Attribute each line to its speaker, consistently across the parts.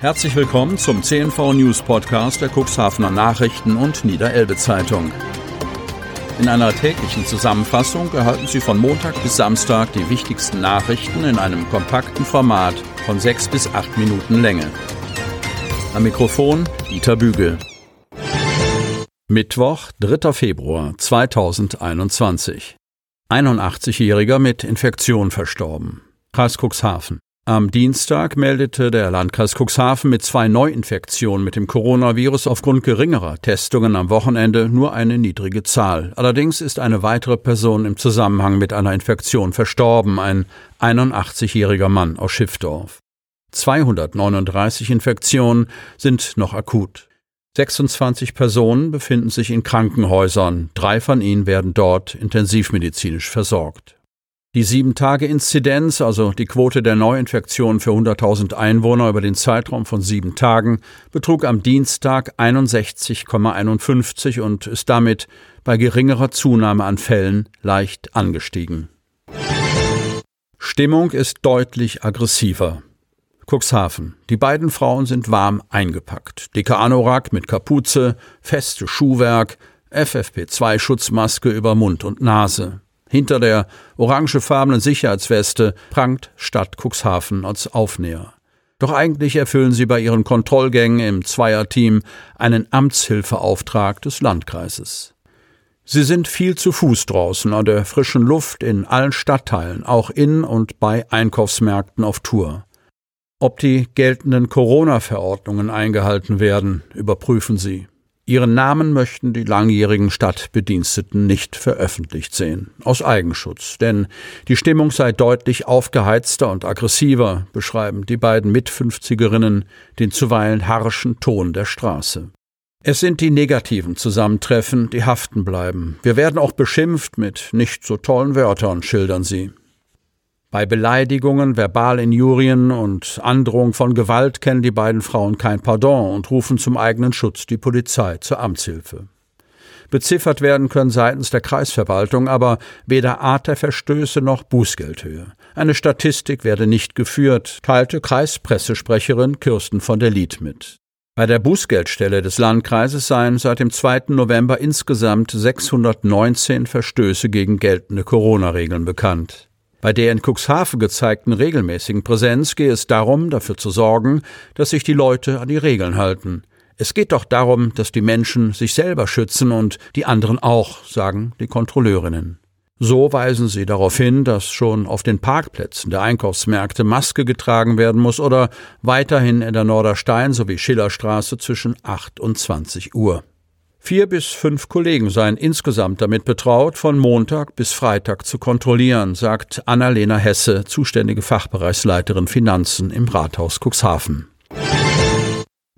Speaker 1: Herzlich willkommen zum CNV News Podcast der Cuxhavener Nachrichten und Niederelbe Zeitung. In einer täglichen Zusammenfassung erhalten Sie von Montag bis Samstag die wichtigsten Nachrichten in einem kompakten Format von sechs bis acht Minuten Länge. Am Mikrofon Dieter Bügel. Mittwoch, 3. Februar 2021. 81-Jähriger mit Infektion verstorben. Kreis Cuxhaven. Am Dienstag meldete der Landkreis Cuxhaven mit zwei Neuinfektionen mit dem Coronavirus aufgrund geringerer Testungen am Wochenende nur eine niedrige Zahl. Allerdings ist eine weitere Person im Zusammenhang mit einer Infektion verstorben, ein 81-jähriger Mann aus Schiffdorf. 239 Infektionen sind noch akut. 26 Personen befinden sich in Krankenhäusern, drei von ihnen werden dort intensivmedizinisch versorgt. Die Sieben-Tage-Inzidenz, also die Quote der Neuinfektionen für 100.000 Einwohner über den Zeitraum von sieben Tagen, betrug am Dienstag 61,51 und ist damit bei geringerer Zunahme an Fällen leicht angestiegen. Stimmung ist deutlich aggressiver. Cuxhaven. Die beiden Frauen sind warm eingepackt. Dicker Anorak mit Kapuze, feste Schuhwerk, FFP2-Schutzmaske über Mund und Nase. Hinter der orangefarbenen Sicherheitsweste prangt Stadt Cuxhaven als Aufnäher. Doch eigentlich erfüllen sie bei ihren Kontrollgängen im Zweierteam einen Amtshilfeauftrag des Landkreises. Sie sind viel zu Fuß draußen an der frischen Luft in allen Stadtteilen, auch in und bei Einkaufsmärkten auf Tour. Ob die geltenden Corona-Verordnungen eingehalten werden, überprüfen sie. Ihren Namen möchten die langjährigen Stadtbediensteten nicht veröffentlicht sehen, aus Eigenschutz, denn die Stimmung sei deutlich aufgeheizter und aggressiver, beschreiben die beiden Mitfünfzigerinnen den zuweilen harschen Ton der Straße. Es sind die negativen Zusammentreffen, die haften bleiben. Wir werden auch beschimpft mit nicht so tollen Wörtern, schildern sie. Bei Beleidigungen, Verbalinjurien und Androhung von Gewalt kennen die beiden Frauen kein Pardon und rufen zum eigenen Schutz die Polizei zur Amtshilfe. Beziffert werden können seitens der Kreisverwaltung aber weder Art der Verstöße noch Bußgeldhöhe. Eine Statistik werde nicht geführt, teilte Kreispressesprecherin Kirsten von der Lied mit. Bei der Bußgeldstelle des Landkreises seien seit dem 2. November insgesamt 619 Verstöße gegen geltende Corona-Regeln bekannt. Bei der in Cuxhaven gezeigten regelmäßigen Präsenz gehe es darum, dafür zu sorgen, dass sich die Leute an die Regeln halten. Es geht doch darum, dass die Menschen sich selber schützen und die anderen auch, sagen die Kontrolleurinnen. So weisen sie darauf hin, dass schon auf den Parkplätzen der Einkaufsmärkte Maske getragen werden muss oder weiterhin in der Norderstein sowie Schillerstraße zwischen 8 und 20 Uhr. Vier bis fünf Kollegen seien insgesamt damit betraut, von Montag bis Freitag zu kontrollieren, sagt Annalena Hesse, zuständige Fachbereichsleiterin Finanzen im Rathaus Cuxhaven.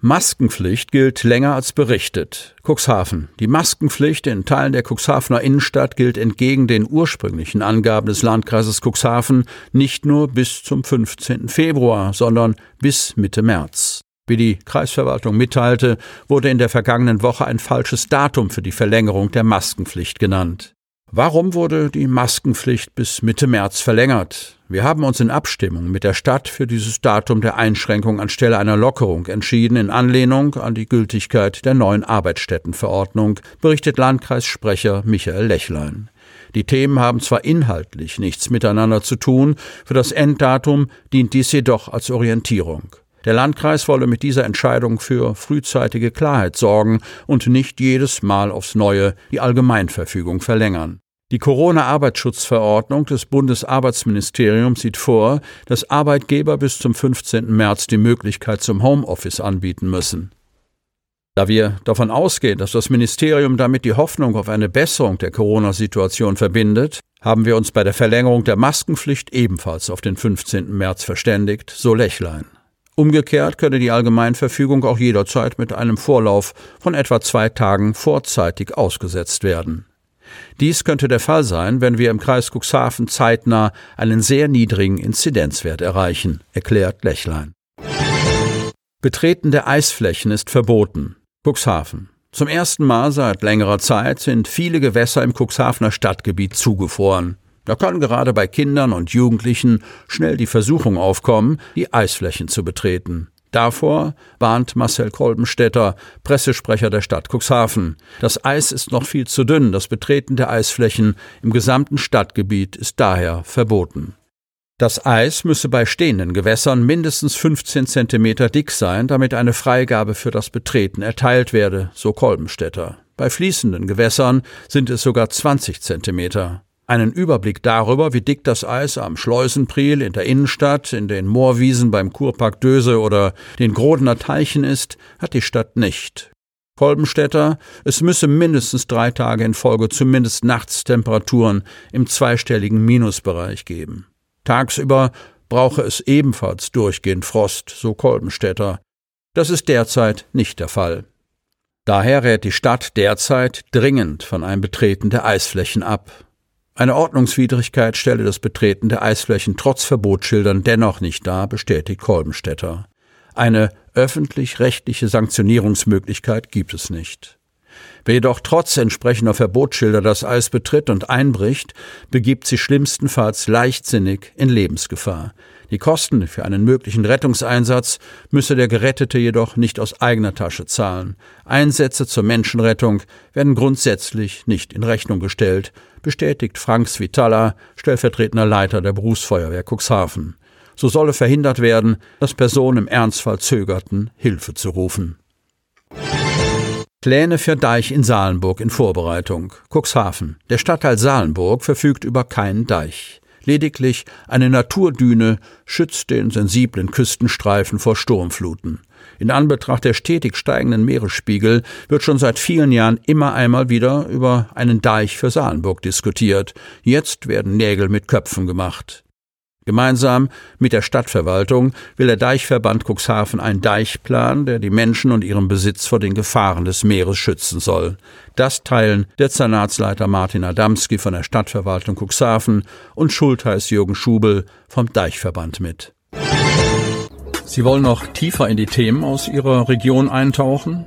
Speaker 1: Maskenpflicht gilt länger als berichtet. Cuxhaven. Die Maskenpflicht in Teilen der Cuxhavener Innenstadt gilt entgegen den ursprünglichen Angaben des Landkreises Cuxhaven nicht nur bis zum 15. Februar, sondern bis Mitte März. Wie die Kreisverwaltung mitteilte, wurde in der vergangenen Woche ein falsches Datum für die Verlängerung der Maskenpflicht genannt. Warum wurde die Maskenpflicht bis Mitte März verlängert? Wir haben uns in Abstimmung mit der Stadt für dieses Datum der Einschränkung anstelle einer Lockerung entschieden, in Anlehnung an die Gültigkeit der neuen Arbeitsstättenverordnung, berichtet Landkreissprecher Michael Lechlein. Die Themen haben zwar inhaltlich nichts miteinander zu tun, für das Enddatum dient dies jedoch als Orientierung. Der Landkreis wolle mit dieser Entscheidung für frühzeitige Klarheit sorgen und nicht jedes Mal aufs Neue die Allgemeinverfügung verlängern. Die Corona-Arbeitsschutzverordnung des Bundesarbeitsministeriums sieht vor, dass Arbeitgeber bis zum 15. März die Möglichkeit zum Homeoffice anbieten müssen. Da wir davon ausgehen, dass das Ministerium damit die Hoffnung auf eine Besserung der Corona-Situation verbindet, haben wir uns bei der Verlängerung der Maskenpflicht ebenfalls auf den 15. März verständigt, so Lechlein. Umgekehrt könne die Allgemeinverfügung auch jederzeit mit einem Vorlauf von etwa zwei Tagen vorzeitig ausgesetzt werden. Dies könnte der Fall sein, wenn wir im Kreis Cuxhaven zeitnah einen sehr niedrigen Inzidenzwert erreichen, erklärt Lechlein. Betreten der Eisflächen ist verboten. Cuxhaven. Zum ersten Mal seit längerer Zeit sind viele Gewässer im Cuxhavener Stadtgebiet zugefroren. Da kann gerade bei Kindern und Jugendlichen schnell die Versuchung aufkommen, die Eisflächen zu betreten. Davor warnt Marcel Kolbenstädter, Pressesprecher der Stadt Cuxhaven. Das Eis ist noch viel zu dünn, das Betreten der Eisflächen im gesamten Stadtgebiet ist daher verboten. Das Eis müsse bei stehenden Gewässern mindestens 15 Zentimeter dick sein, damit eine Freigabe für das Betreten erteilt werde, so Kolbenstädter. Bei fließenden Gewässern sind es sogar 20 Zentimeter. Einen Überblick darüber, wie dick das Eis am Schleusenpriel in der Innenstadt, in den Moorwiesen beim Kurpark Döse oder den Grodener Teichen ist, hat die Stadt nicht. Kolbenstädter, es müsse mindestens drei Tage in Folge zumindest Nachtstemperaturen im zweistelligen Minusbereich geben. Tagsüber brauche es ebenfalls durchgehend Frost, so Kolbenstädter. Das ist derzeit nicht der Fall. Daher rät die Stadt derzeit dringend von einem Betreten der Eisflächen ab. Eine Ordnungswidrigkeit stelle das Betreten der Eisflächen trotz Verbotsschildern dennoch nicht dar, bestätigt Kolbenstädter. Eine öffentlich-rechtliche Sanktionierungsmöglichkeit gibt es nicht. Wer jedoch trotz entsprechender Verbotsschilder das Eis betritt und einbricht, begibt sich schlimmstenfalls leichtsinnig in Lebensgefahr. Die Kosten für einen möglichen Rettungseinsatz müsse der Gerettete jedoch nicht aus eigener Tasche zahlen. Einsätze zur Menschenrettung werden grundsätzlich nicht in Rechnung gestellt, bestätigt Frank Svitala, stellvertretender Leiter der Berufsfeuerwehr Cuxhaven. So solle verhindert werden, dass Personen im Ernstfall zögerten, Hilfe zu rufen. Pläne für Deich in Salenburg in Vorbereitung. Cuxhaven. Der Stadtteil Salenburg verfügt über keinen Deich. Lediglich eine Naturdüne schützt den sensiblen Küstenstreifen vor Sturmfluten. In Anbetracht der stetig steigenden Meeresspiegel wird schon seit vielen Jahren immer einmal wieder über einen Deich für Salenburg diskutiert. Jetzt werden Nägel mit Köpfen gemacht. Gemeinsam mit der Stadtverwaltung will der Deichverband Cuxhaven einen Deichplan, der die Menschen und ihren Besitz vor den Gefahren des Meeres schützen soll. Das teilen der Zanatsleiter Martin Adamski von der Stadtverwaltung Cuxhaven und Schultheiß Jürgen Schubel vom Deichverband mit. Sie wollen noch tiefer in die Themen aus Ihrer Region eintauchen?